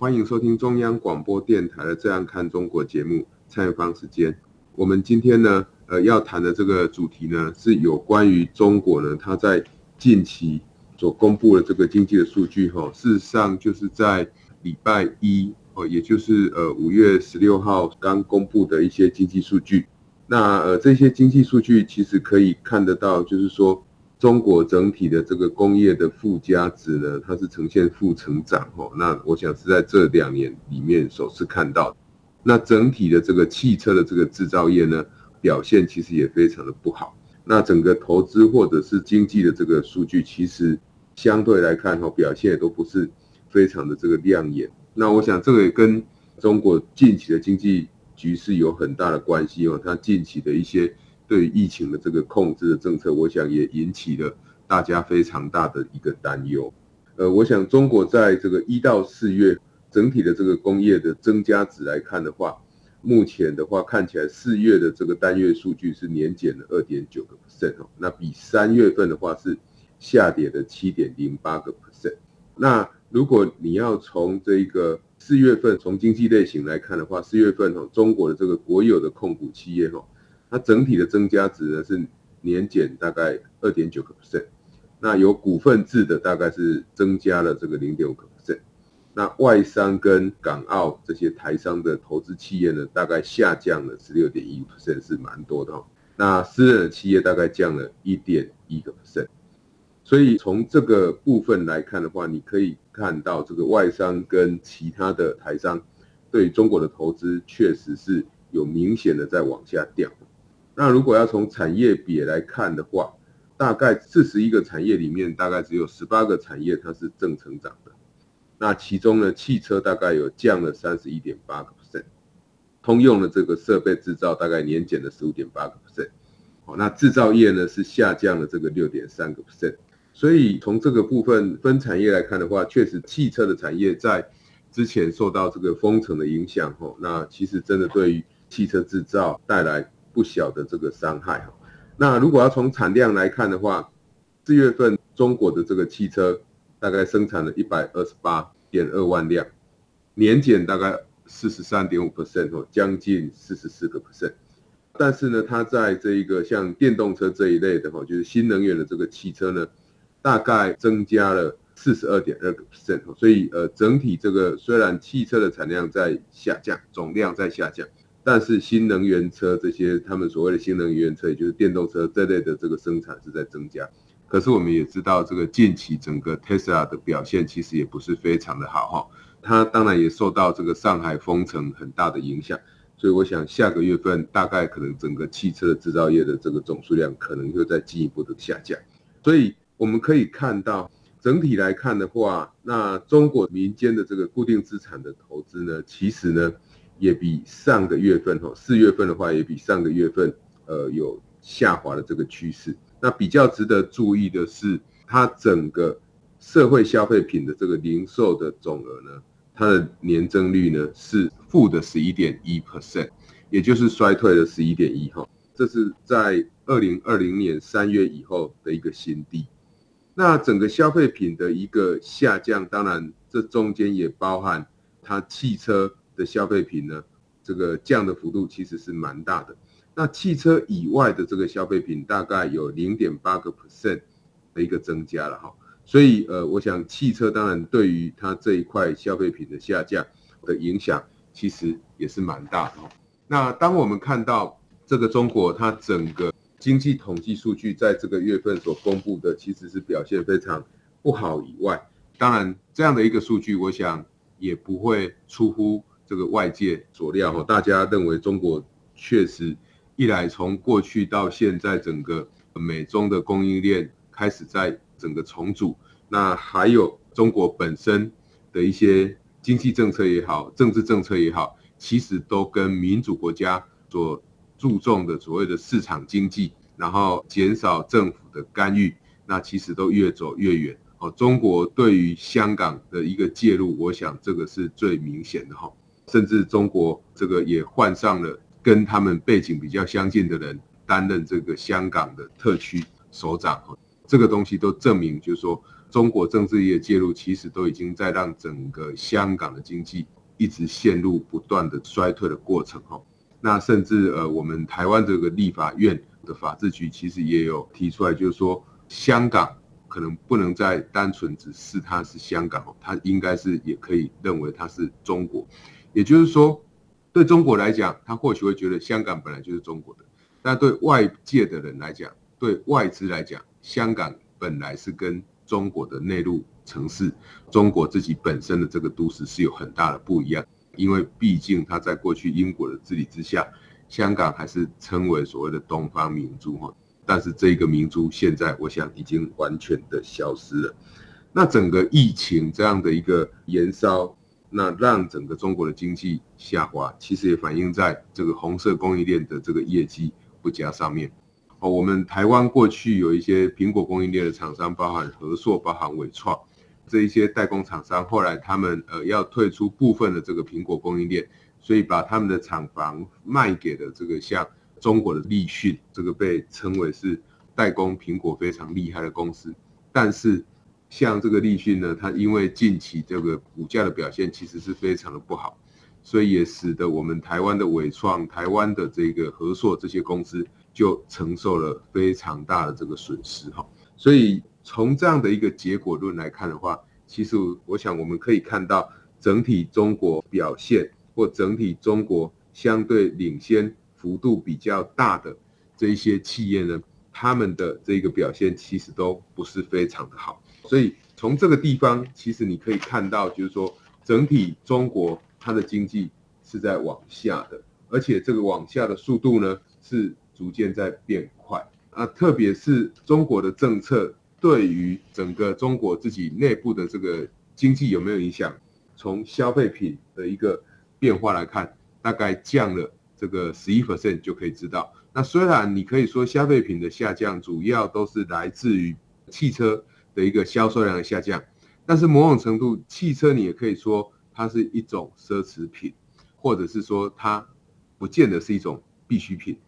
欢迎收听中央广播电台的《这样看中国》节目，蔡明芳时间。我们今天呢，呃，要谈的这个主题呢，是有关于中国呢，它在近期所公布的这个经济的数据哈，事实上就是在礼拜一哦，也就是呃五月十六号刚公布的一些经济数据。那呃这些经济数据其实可以看得到，就是说中国整体的这个工业的附加值呢，它是呈现负成长哦。那我想是在这两年里面首次看到。那整体的这个汽车的这个制造业呢，表现其实也非常的不好。那整个投资或者是经济的这个数据，其实。相对来看，哈，表现也都不是非常的这个亮眼。那我想，这个也跟中国近期的经济局势有很大的关系哦。它近期的一些对疫情的这个控制的政策，我想也引起了大家非常大的一个担忧。呃，我想中国在这个一到四月整体的这个工业的增加值来看的话，目前的话看起来四月的这个单月数据是年减了二点九个 percent 哦。那比三月份的话是。下跌的七点零八个 percent。那如果你要从这个四月份从经济类型来看的话，四月份哈中国的这个国有的控股企业哈，它整体的增加值呢是年减大概二点九个 percent。那有股份制的大概是增加了这个零点五个 percent。那外商跟港澳这些台商的投资企业呢，大概下降了十六点一 percent，是蛮多的哈。那私人的企业大概降了一点一个 percent。所以从这个部分来看的话，你可以看到这个外商跟其他的台商对中国的投资确实是有明显的在往下掉。那如果要从产业别来看的话，大概四十一个产业里面，大概只有十八个产业它是正成长的。那其中呢，汽车大概有降了三十一点八个 percent，通用的这个设备制造大概年减了十五点八个 percent。好，那制造业呢是下降了这个六点三个 percent。所以从这个部分分产业来看的话，确实汽车的产业在之前受到这个封城的影响，吼，那其实真的对于汽车制造带来不小的这个伤害，哈。那如果要从产量来看的话，四月份中国的这个汽车大概生产了一百二十八点二万辆，年减大概四十三点五 percent，哦，将近四十四个 percent。但是呢，它在这一个像电动车这一类的，哈，就是新能源的这个汽车呢。大概增加了四十二点二个 percent，所以呃，整体这个虽然汽车的产量在下降，总量在下降，但是新能源车这些他们所谓的新能源车，也就是电动车这类的这个生产是在增加。可是我们也知道，这个近期整个 Tesla 的表现其实也不是非常的好哈，它当然也受到这个上海封城很大的影响，所以我想下个月份大概可能整个汽车制造业的这个总数量可能又在进一步的下降，所以。我们可以看到，整体来看的话，那中国民间的这个固定资产的投资呢，其实呢也比上个月份哈，四月份的话也比上个月份呃有下滑的这个趋势。那比较值得注意的是，它整个社会消费品的这个零售的总额呢，它的年增率呢是负的十一点一 percent，也就是衰退了十一点一哈，这是在二零二零年三月以后的一个新低。那整个消费品的一个下降，当然这中间也包含它汽车的消费品呢，这个降的幅度其实是蛮大的。那汽车以外的这个消费品大概有零点八个 percent 的一个增加了哈。所以呃，我想汽车当然对于它这一块消费品的下降的影响，其实也是蛮大的。那当我们看到这个中国它整个。经济统计数据在这个月份所公布的，其实是表现非常不好以外，当然这样的一个数据，我想也不会出乎这个外界所料哈。大家认为中国确实一来从过去到现在，整个美中的供应链开始在整个重组，那还有中国本身的一些经济政策也好，政治政策也好，其实都跟民主国家所注重的所谓的市场经济，然后减少政府的干预，那其实都越走越远。哦，中国对于香港的一个介入，我想这个是最明显的哈。甚至中国这个也换上了跟他们背景比较相近的人担任这个香港的特区首长。这个东西都证明，就是说中国政治业介入，其实都已经在让整个香港的经济一直陷入不断的衰退的过程哈。那甚至呃，我们台湾这个立法院的法制局其实也有提出来，就是说香港可能不能再单纯只是它是香港哦，它应该是也可以认为它是中国。也就是说，对中国来讲，他或许会觉得香港本来就是中国的，但对外界的人来讲，对外资来讲，香港本来是跟中国的内陆城市、中国自己本身的这个都市是有很大的不一样，因为毕竟它在过去英国的治理之下，香港还是称为所谓的东方明珠哈，但是这一个明珠现在我想已经完全的消失了。那整个疫情这样的一个延烧，那让整个中国的经济下滑，其实也反映在这个红色供应链的这个业绩不佳上面。哦，我们台湾过去有一些苹果供应链的厂商，包含和硕、包含纬创这一些代工厂商，后来他们呃要退出部分的这个苹果供应链，所以把他们的厂房卖给了这个像中国的立讯，这个被称为是代工苹果非常厉害的公司。但是像这个立讯呢，它因为近期这个股价的表现其实是非常的不好，所以也使得我们台湾的伟创、台湾的这个和硕这些公司。就承受了非常大的这个损失哈，所以从这样的一个结果论来看的话，其实我想我们可以看到整体中国表现或整体中国相对领先幅度比较大的这一些企业呢，他们的这个表现其实都不是非常的好。所以从这个地方，其实你可以看到，就是说整体中国它的经济是在往下的，而且这个往下的速度呢是。逐渐在变快啊，特别是中国的政策对于整个中国自己内部的这个经济有没有影响？从消费品的一个变化来看，大概降了这个十一 percent 就可以知道。那虽然你可以说消费品的下降主要都是来自于汽车的一个销售量的下降，但是某种程度，汽车你也可以说它是一种奢侈品，或者是说它不见得是一种必需品。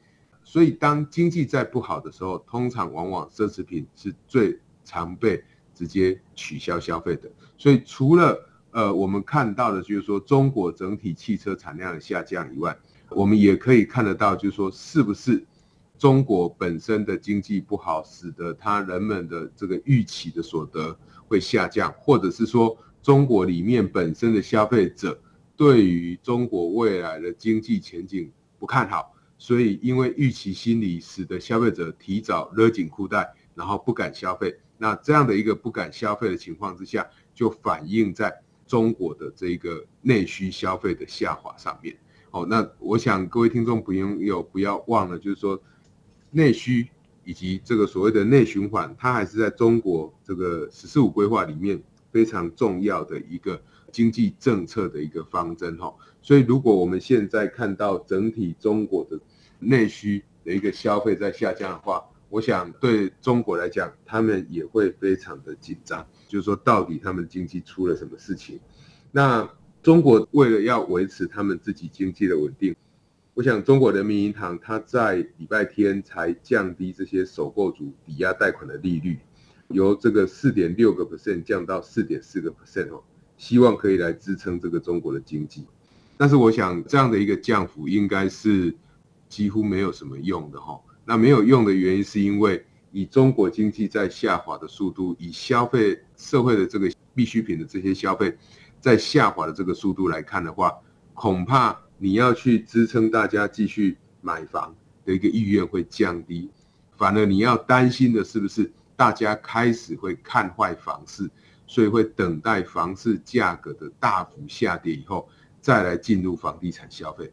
所以，当经济在不好的时候，通常往往奢侈品是最常被直接取消消费的。所以，除了呃我们看到的，就是说中国整体汽车产量的下降以外，我们也可以看得到，就是说是不是中国本身的经济不好，使得他人们的这个预期的所得会下降，或者是说中国里面本身的消费者对于中国未来的经济前景不看好。所以，因为预期心理，使得消费者提早勒紧裤带，然后不敢消费。那这样的一个不敢消费的情况之下，就反映在中国的这个内需消费的下滑上面。哦，那我想各位听众朋友不要忘了，就是说内需以及这个所谓的内循环，它还是在中国这个“十四五”规划里面非常重要的一个经济政策的一个方针。哈，所以如果我们现在看到整体中国的内需的一个消费在下降的话，我想对中国来讲，他们也会非常的紧张。就是说，到底他们经济出了什么事情？那中国为了要维持他们自己经济的稳定，我想中国人民银行它在礼拜天才降低这些首购族抵押贷款的利率，由这个四点六个 percent 降到四点四个 percent 哦，希望可以来支撑这个中国的经济。但是我想这样的一个降幅应该是。几乎没有什么用的哈，那没有用的原因是因为以中国经济在下滑的速度，以消费社会的这个必需品的这些消费在下滑的这个速度来看的话，恐怕你要去支撑大家继续买房的一个意愿会降低，反而你要担心的是不是大家开始会看坏房市，所以会等待房市价格的大幅下跌以后再来进入房地产消费，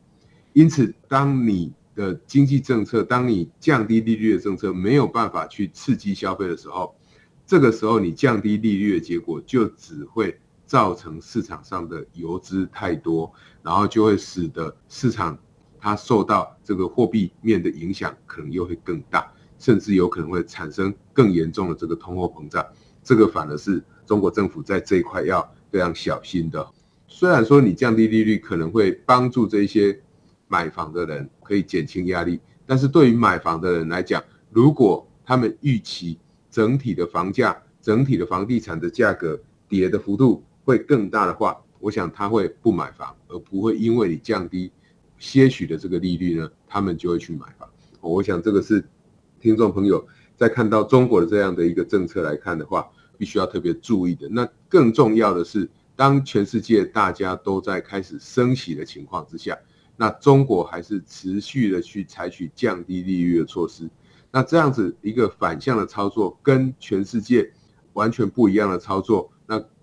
因此当你的经济政策，当你降低利率的政策没有办法去刺激消费的时候，这个时候你降低利率的结果就只会造成市场上的游资太多，然后就会使得市场它受到这个货币面的影响，可能又会更大，甚至有可能会产生更严重的这个通货膨胀。这个反而是中国政府在这一块要非常小心的。虽然说你降低利率可能会帮助这些买房的人可以减轻压力，但是对于买房的人来讲，如果他们预期整体的房价、整体的房地产的价格跌的幅度会更大的话，我想他会不买房，而不会因为你降低些许的这个利率呢，他们就会去买房。我想这个是听众朋友在看到中国的这样的一个政策来看的话，必须要特别注意的。那更重要的是，当全世界大家都在开始升息的情况之下，那中国还是持续的去采取降低利率的措施。那这样子一个反向的操作，跟全世界完全不一样的操作，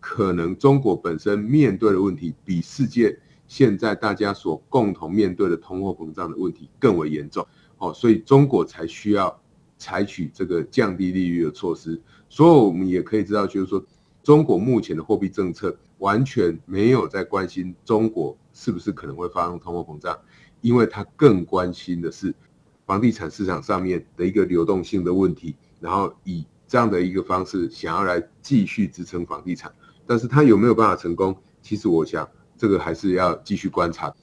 可能中国本身面对的问题，比世界现在大家所共同面对的通货膨胀的问题更为严重。哦，所以中国才需要采取这个降低利率的措施。所以我们也可以知道，就是说，中国目前的货币政策完全没有在关心中国是不是可能会发生通货膨胀，因为它更关心的是。房地产市场上面的一个流动性的问题，然后以这样的一个方式想要来继续支撑房地产，但是他有没有办法成功？其实我想这个还是要继续观察。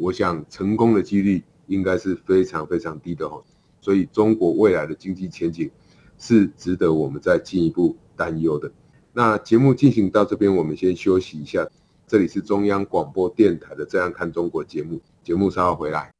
我想成功的几率应该是非常非常低的哦。所以中国未来的经济前景是值得我们再进一步担忧的。那节目进行到这边，我们先休息一下。这里是中央广播电台的《这样看中国》节目，节目稍后回来。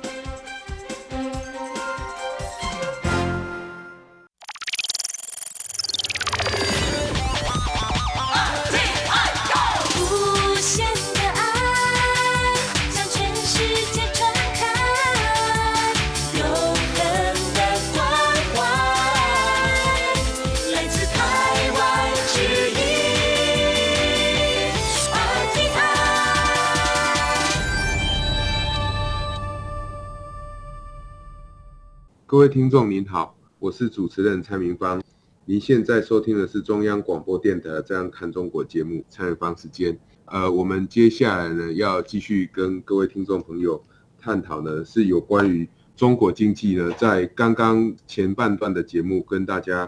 各位听众您好，我是主持人蔡明芳。您现在收听的是中央广播电台《这样看中国》节目，蔡明芳时间。呃，我们接下来呢要继续跟各位听众朋友探讨呢，是有关于中国经济呢，在刚刚前半段的节目跟大家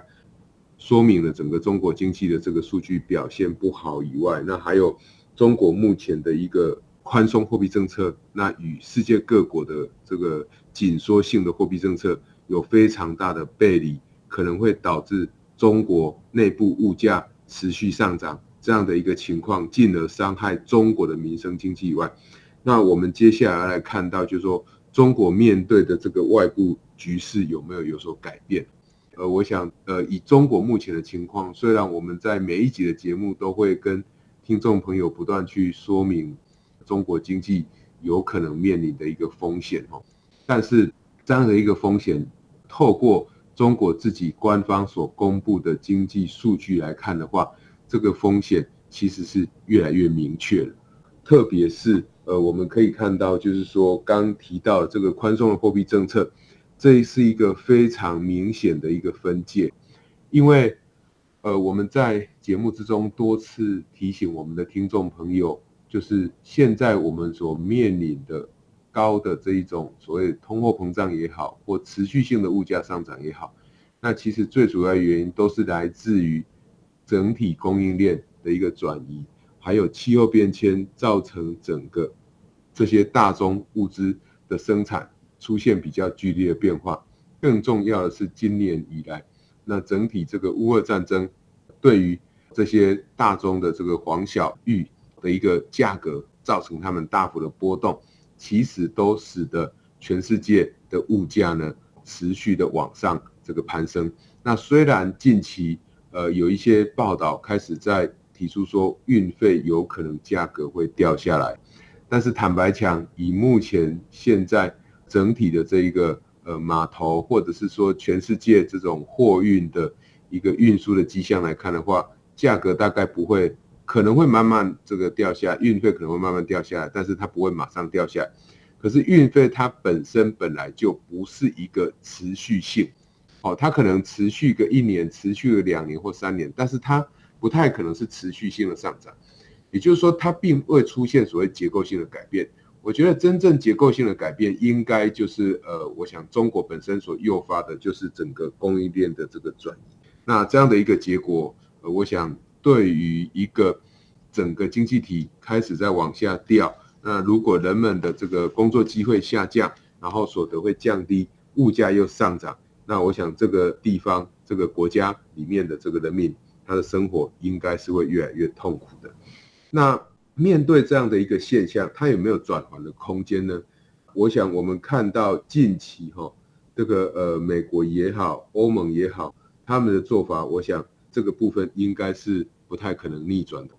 说明了整个中国经济的这个数据表现不好以外，那还有中国目前的一个宽松货币政策，那与世界各国的这个紧缩性的货币政策。有非常大的背离，可能会导致中国内部物价持续上涨这样的一个情况，进而伤害中国的民生经济以外，那我们接下来来看到，就是说中国面对的这个外部局势有没有有所改变？呃，我想，呃，以中国目前的情况，虽然我们在每一集的节目都会跟听众朋友不断去说明中国经济有可能面临的一个风险哦，但是。这样的一个风险，透过中国自己官方所公布的经济数据来看的话，这个风险其实是越来越明确了。特别是呃，我们可以看到，就是说刚提到这个宽松的货币政策，这是一个非常明显的一个分界，因为呃我们在节目之中多次提醒我们的听众朋友，就是现在我们所面临的高的这一种所谓通货膨胀也好，或持续性的物价上涨也好，那其实最主要原因都是来自于整体供应链的一个转移，还有气候变迁造成整个这些大宗物资的生产出现比较剧烈的变化。更重要的是，今年以来，那整体这个乌俄战争对于这些大宗的这个黄小玉的一个价格造成他们大幅的波动，其实都使得全世界的物价呢持续的往上这个攀升。那虽然近期呃有一些报道开始在提出说运费有可能价格会掉下来，但是坦白讲，以目前现在整体的这一个呃码头或者是说全世界这种货运的一个运输的迹象来看的话，价格大概不会，可能会慢慢这个掉下，运费可能会慢慢掉下来，但是它不会马上掉下来。可是运费它本身本来就不是一个持续性，哦，它可能持续个一年，持续个两年或三年，但是它不太可能是持续性的上涨。也就是说，它并未出现所谓结构性的改变。我觉得真正结构性的改变，应该就是呃，我想中国本身所诱发的，就是整个供应链的这个转移。那这样的一个结果，呃，我想对于一个整个经济体开始在往下掉。那如果人们的这个工作机会下降，然后所得会降低，物价又上涨，那我想这个地方、这个国家里面的这个人民，他的生活应该是会越来越痛苦的。那面对这样的一个现象，它有没有转圜的空间呢？我想我们看到近期哈，这个呃美国也好，欧盟也好，他们的做法，我想这个部分应该是不太可能逆转的。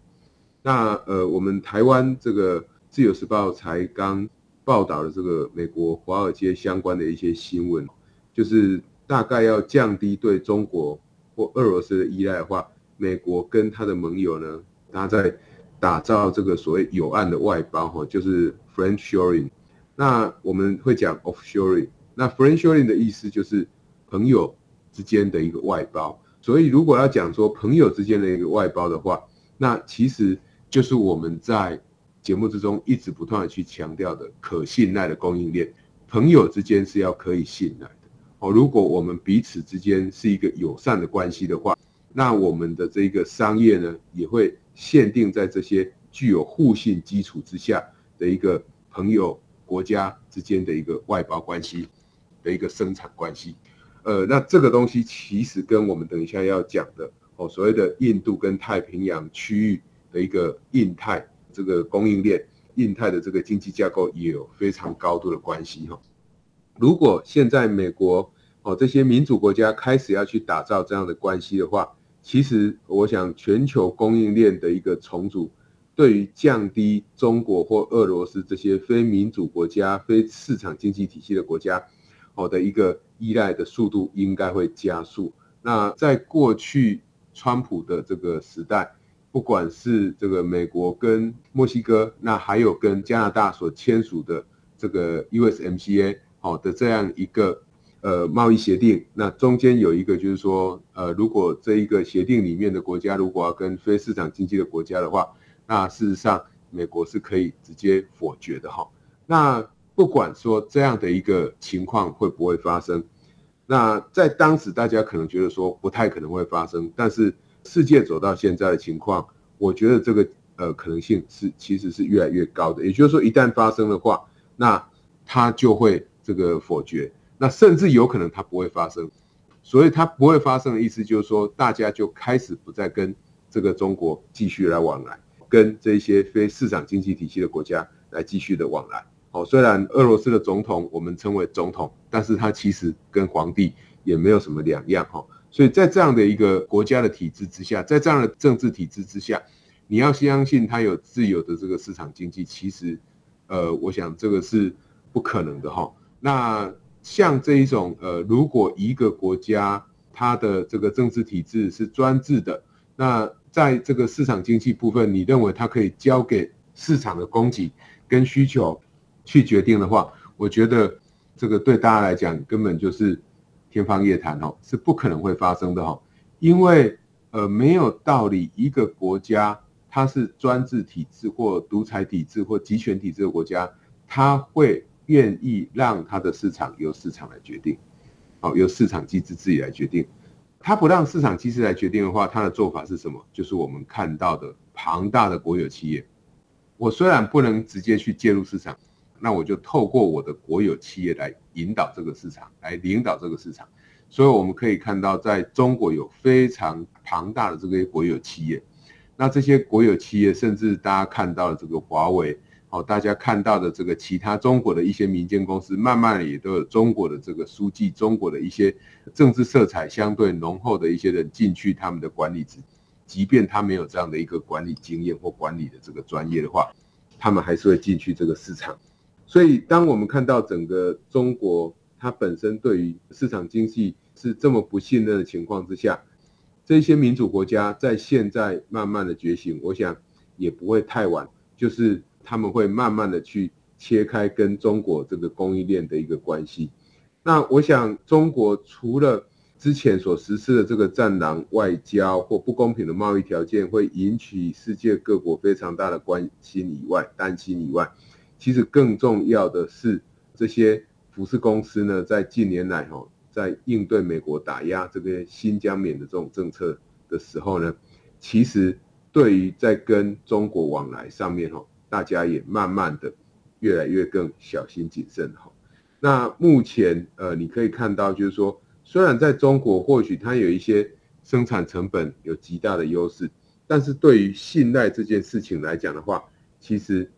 那呃，我们台湾这个。自由时报才刚报道了这个美国华尔街相关的一些新闻，就是大概要降低对中国或俄罗斯的依赖的话，美国跟他的盟友呢，他在打造这个所谓友岸的外包，哈，就是 friendshoring。那我们会讲 offshoring。那 friendshoring 的意思就是朋友之间的一个外包。所以如果要讲说朋友之间的一个外包的话，那其实就是我们在节目之中一直不断的去强调的可信赖的供应链，朋友之间是要可以信赖的哦。如果我们彼此之间是一个友善的关系的话，那我们的这个商业呢，也会限定在这些具有互信基础之下的一个朋友国家之间的一个外包关系的一个生产关系。呃，那这个东西其实跟我们等一下要讲的哦，所谓的印度跟太平洋区域的一个印太。这个供应链、印太的这个经济架构也有非常高度的关系哈。如果现在美国哦这些民主国家开始要去打造这样的关系的话，其实我想全球供应链的一个重组，对于降低中国或俄罗斯这些非民主国家、非市场经济体系的国家哦的一个依赖的速度应该会加速。那在过去川普的这个时代。不管是这个美国跟墨西哥，那还有跟加拿大所签署的这个 USMCA 好的这样一个呃贸易协定，那中间有一个就是说，呃，如果这一个协定里面的国家如果要跟非市场经济的国家的话，那事实上美国是可以直接否决的哈。那不管说这样的一个情况会不会发生，那在当时大家可能觉得说不太可能会发生，但是。世界走到现在的情况，我觉得这个呃可能性是其实是越来越高的。也就是说，一旦发生的话，那它就会这个否决，那甚至有可能它不会发生。所以它不会发生的意思就是说，大家就开始不再跟这个中国继续来往来，跟这些非市场经济体系的国家来继续的往来。好，虽然俄罗斯的总统我们称为总统，但是他其实跟皇帝也没有什么两样哈。所以在这样的一个国家的体制之下，在这样的政治体制之下，你要相信它有自由的这个市场经济，其实，呃，我想这个是不可能的哈。那像这一种，呃，如果一个国家它的这个政治体制是专制的，那在这个市场经济部分，你认为它可以交给市场的供给跟需求去决定的话，我觉得这个对大家来讲根本就是天方夜谭哦，是不可能会发生的哦，因为呃没有道理一个国家它是专制体制或独裁体制或集权体制的国家，它会愿意让它的市场由市场来决定，好，由市场机制自己来决定。它不让市场机制来决定的话，它的做法是什么？就是我们看到的庞大的国有企业。我虽然不能直接去介入市场，那我就透过我的国有企业来引导这个市场，来领导这个市场。所以我们可以看到，在中国有非常庞大的这个国有企业。那这些国有企业，甚至大家看到的这个华为，哦，大家看到的这个其他中国的一些民间公司，慢慢也都有中国的这个书记，中国的一些政治色彩相对浓厚的一些人进去他们的管理职。即便他没有这样的一个管理经验或管理的这个专业的话，他们还是会进去这个市场。所以，当我们看到整个中国它本身对于市场经济是这么不信任的情况之下，这些民主国家在现在慢慢的觉醒，我想也不会太晚，就是他们会慢慢的去切开跟中国这个供应链的一个关系。那我想，中国除了之前所实施的这个战狼外交或不公平的贸易条件，会引起世界各国非常大的关心以外，担心以外，其实更重要的是，这些服饰公司呢，在近年来哈，在应对美国打压这个新疆棉的这种政策的时候呢，其实对于在跟中国往来上面哈，大家也慢慢的越来越更小心谨慎哈。那目前呃，你可以看到就是说。虽然在中国，或许它有一些生产成本有极大的优势，但是对于信赖这件事情来讲的话，其实，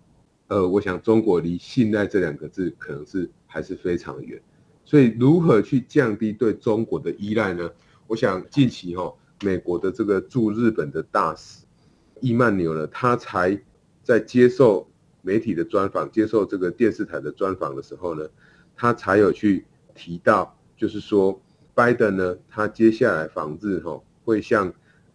呃，我想中国离信赖这两个字可能是还是非常远。所以，如何去降低对中国的依赖呢？我想近期哈，美国的这个驻日本的大使伊曼纽呢，他才在接受媒体的专访、接受这个电视台的专访的时候呢，他才有去提到，就是说。拜登呢，他接下来访日哈，会向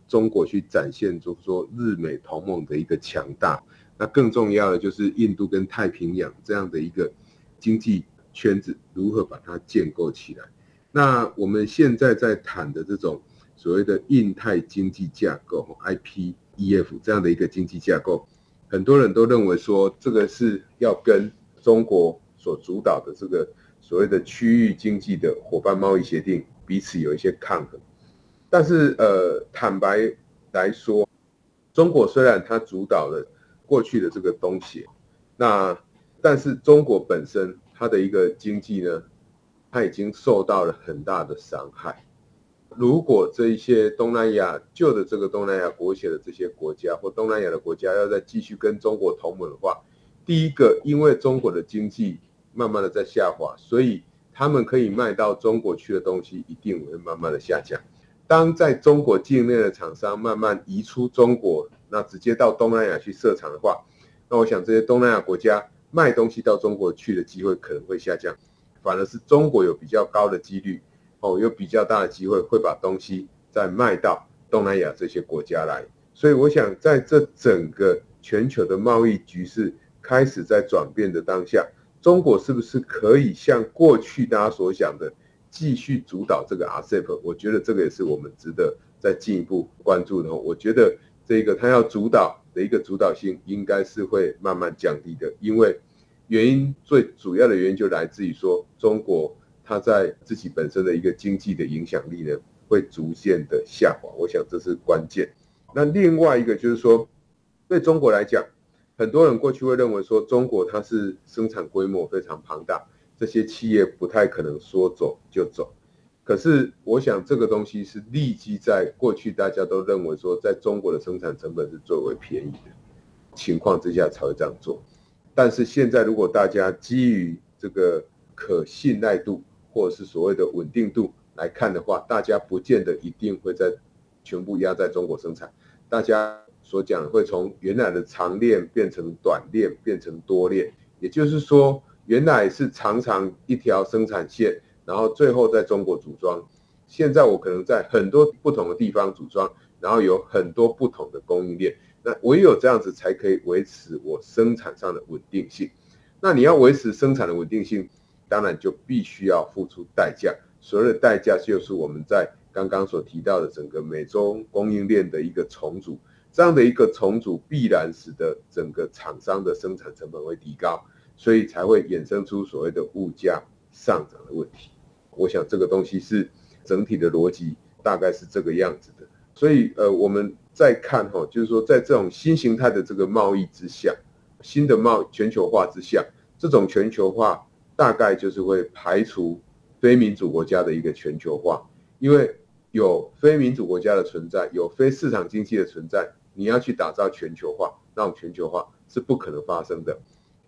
中国去展现，就是说日美同盟的一个强大。那更重要的就是印度跟太平洋这样的一个经济圈子如何把它建构起来。那我们现在在谈的这种所谓的印太经济架构 （IPEF） 这样的一个经济架构，很多人都认为说这个是要跟中国所主导的这个所谓的区域经济的伙伴贸易协定。彼此有一些抗衡，但是呃，坦白来说，中国虽然它主导了过去的这个东西，那但是中国本身它的一个经济呢，它已经受到了很大的伤害。如果这一些东南亚旧的这个东南亚国协的这些国家或东南亚的国家要再继续跟中国同盟的话，第一个，因为中国的经济慢慢的在下滑，所以。他们可以卖到中国去的东西一定会慢慢的下降。当在中国境内的厂商慢慢移出中国，那直接到东南亚去设厂的话，那我想这些东南亚国家卖东西到中国去的机会可能会下降，反而是中国有比较高的几率，哦，有比较大的机会会把东西再卖到东南亚这些国家来。所以我想在这整个全球的贸易局势开始在转变的当下。中国是不是可以像过去大家所想的，继续主导这个 RCEP？我觉得这个也是我们值得再进一步关注的。我觉得这个它要主导的一个主导性，应该是会慢慢降低的，因为原因最主要的原因就来自于说，中国它在自己本身的一个经济的影响力呢，会逐渐的下滑。我想这是关键。那另外一个就是说，对中国来讲。很多人过去会认为说，中国它是生产规模非常庞大，这些企业不太可能说走就走。可是我想这个东西是立基在过去大家都认为说，在中国的生产成本是最为便宜的情况之下才会这样做。但是现在如果大家基于这个可信赖度或者是所谓的稳定度来看的话，大家不见得一定会在全部压在中国生产，大家。所讲会从原来的长链变成短链，变成多链，也就是说，原来是长长一条生产线，然后最后在中国组装。现在我可能在很多不同的地方组装，然后有很多不同的供应链。那唯有这样子才可以维持我生产上的稳定性。那你要维持生产的稳定性，当然就必须要付出代价。所谓的代价，就是我们在刚刚所提到的整个美中供应链的一个重组，这样的一个重组必然使得整个厂商的生产成本会提高，所以才会衍生出所谓的物价上涨的问题。我想这个东西是整体的逻辑，大概是这个样子的。所以呃，我们再看哈，就是说在这种新形态的这个贸易之下，新的贸全球化之下，这种全球化大概就是会排除非民主国家的一个全球化，因为有非民主国家的存在，有非市场经济的存在，你要去打造全球化，那种全球化是不可能发生的。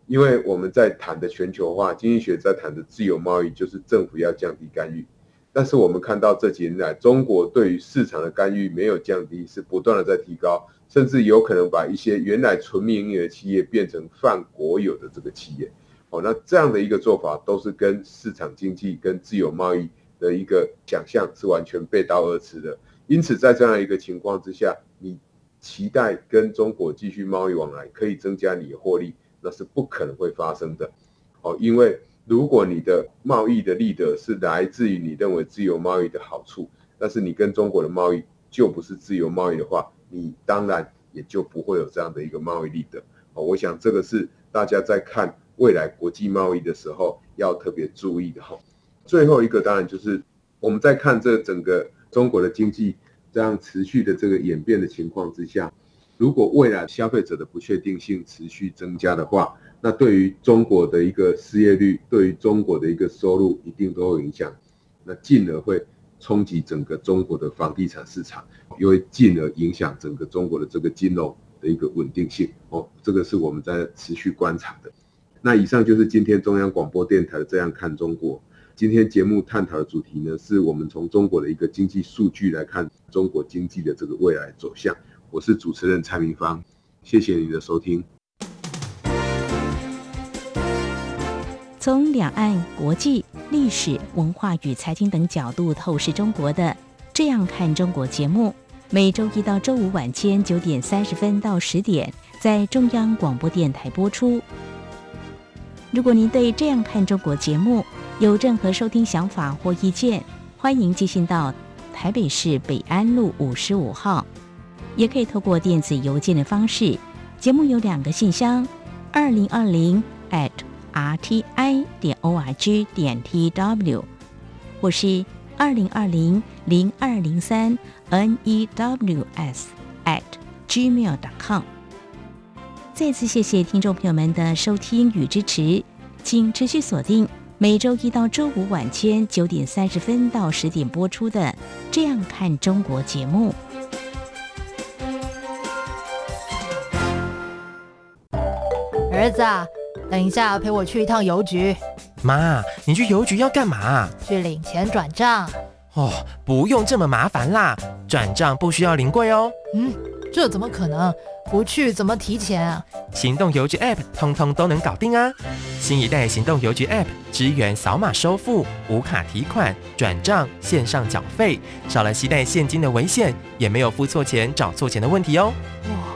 因为我们在谈的全球化经济学，在谈的自由贸易，就是政府要降低干预。但是我们看到这几年来，中国对于市场的干预没有降低，是不断的在提高，甚至有可能把一些原来纯民营的企业变成泛国有的这个企业。哦，那这样的一个做法，都是跟市场经济跟自由贸易的一个想象是完全背道而驰的。因此，在这样一个情况之下，你期待跟中国继续贸易往来，可以增加你的获利，那是不可能会发生的。哦，因为如果你的贸易的利得是来自于你认为自由贸易的好处，但是你跟中国的贸易就不是自由贸易的话，你当然也就不会有这样的一个贸易利得。哦，我想这个是大家在看未来国际贸易的时候要特别注意的哈。最后一个当然就是我们在看这整个中国的经济这样持续的这个演变的情况之下，如果未来消费者的不确定性持续增加的话，那对于中国的一个失业率，对于中国的一个收入，一定都有影响。那进而会冲击整个中国的房地产市场，又会进而影响整个中国的这个金融的一个稳定性。哦，这个是我们在持续观察的。那以上就是今天中央广播电台《这样看中国》。今天节目探讨的主题呢，是我们从中国的一个经济数据来看中国经济的这个未来走向。我是主持人蔡明芳，谢谢你的收听。从两岸、国际、历史、文化与财经等角度透视中国的《这样看中国》节目，每周一到周五晚间九点三十分到十点在中央广播电台播出。如果您对《这样看中国》节目有任何收听想法或意见，欢迎寄信到台北市北安路五十五号，也可以透过电子邮件的方式。节目有两个信箱：二零二零 at。r t i 点 o r g 点 t w，或是二零二零零二零三 n e w s at gmail.com。再次谢谢听众朋友们的收听与支持，请持续锁定每周一到周五晚间九点三十分到十点播出的《这样看中国》节目。儿子啊。等一下，陪我去一趟邮局。妈，你去邮局要干嘛？去领钱转账。哦，不用这么麻烦啦，转账不需要临柜哦。嗯，这怎么可能？不去怎么提钱啊？行动邮局 App 通通都能搞定啊！新一代行动邮局 App 支援扫码收付、无卡提款、转账、线上缴费，少了携带现金的危险，也没有付错钱、找错钱的问题哦。哇，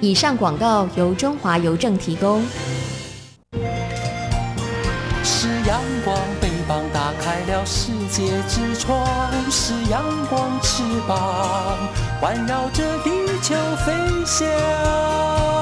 以上广告由中华邮政提供。是阳光，翅膀打开了世界之窗，是阳光翅膀环绕着地球飞翔。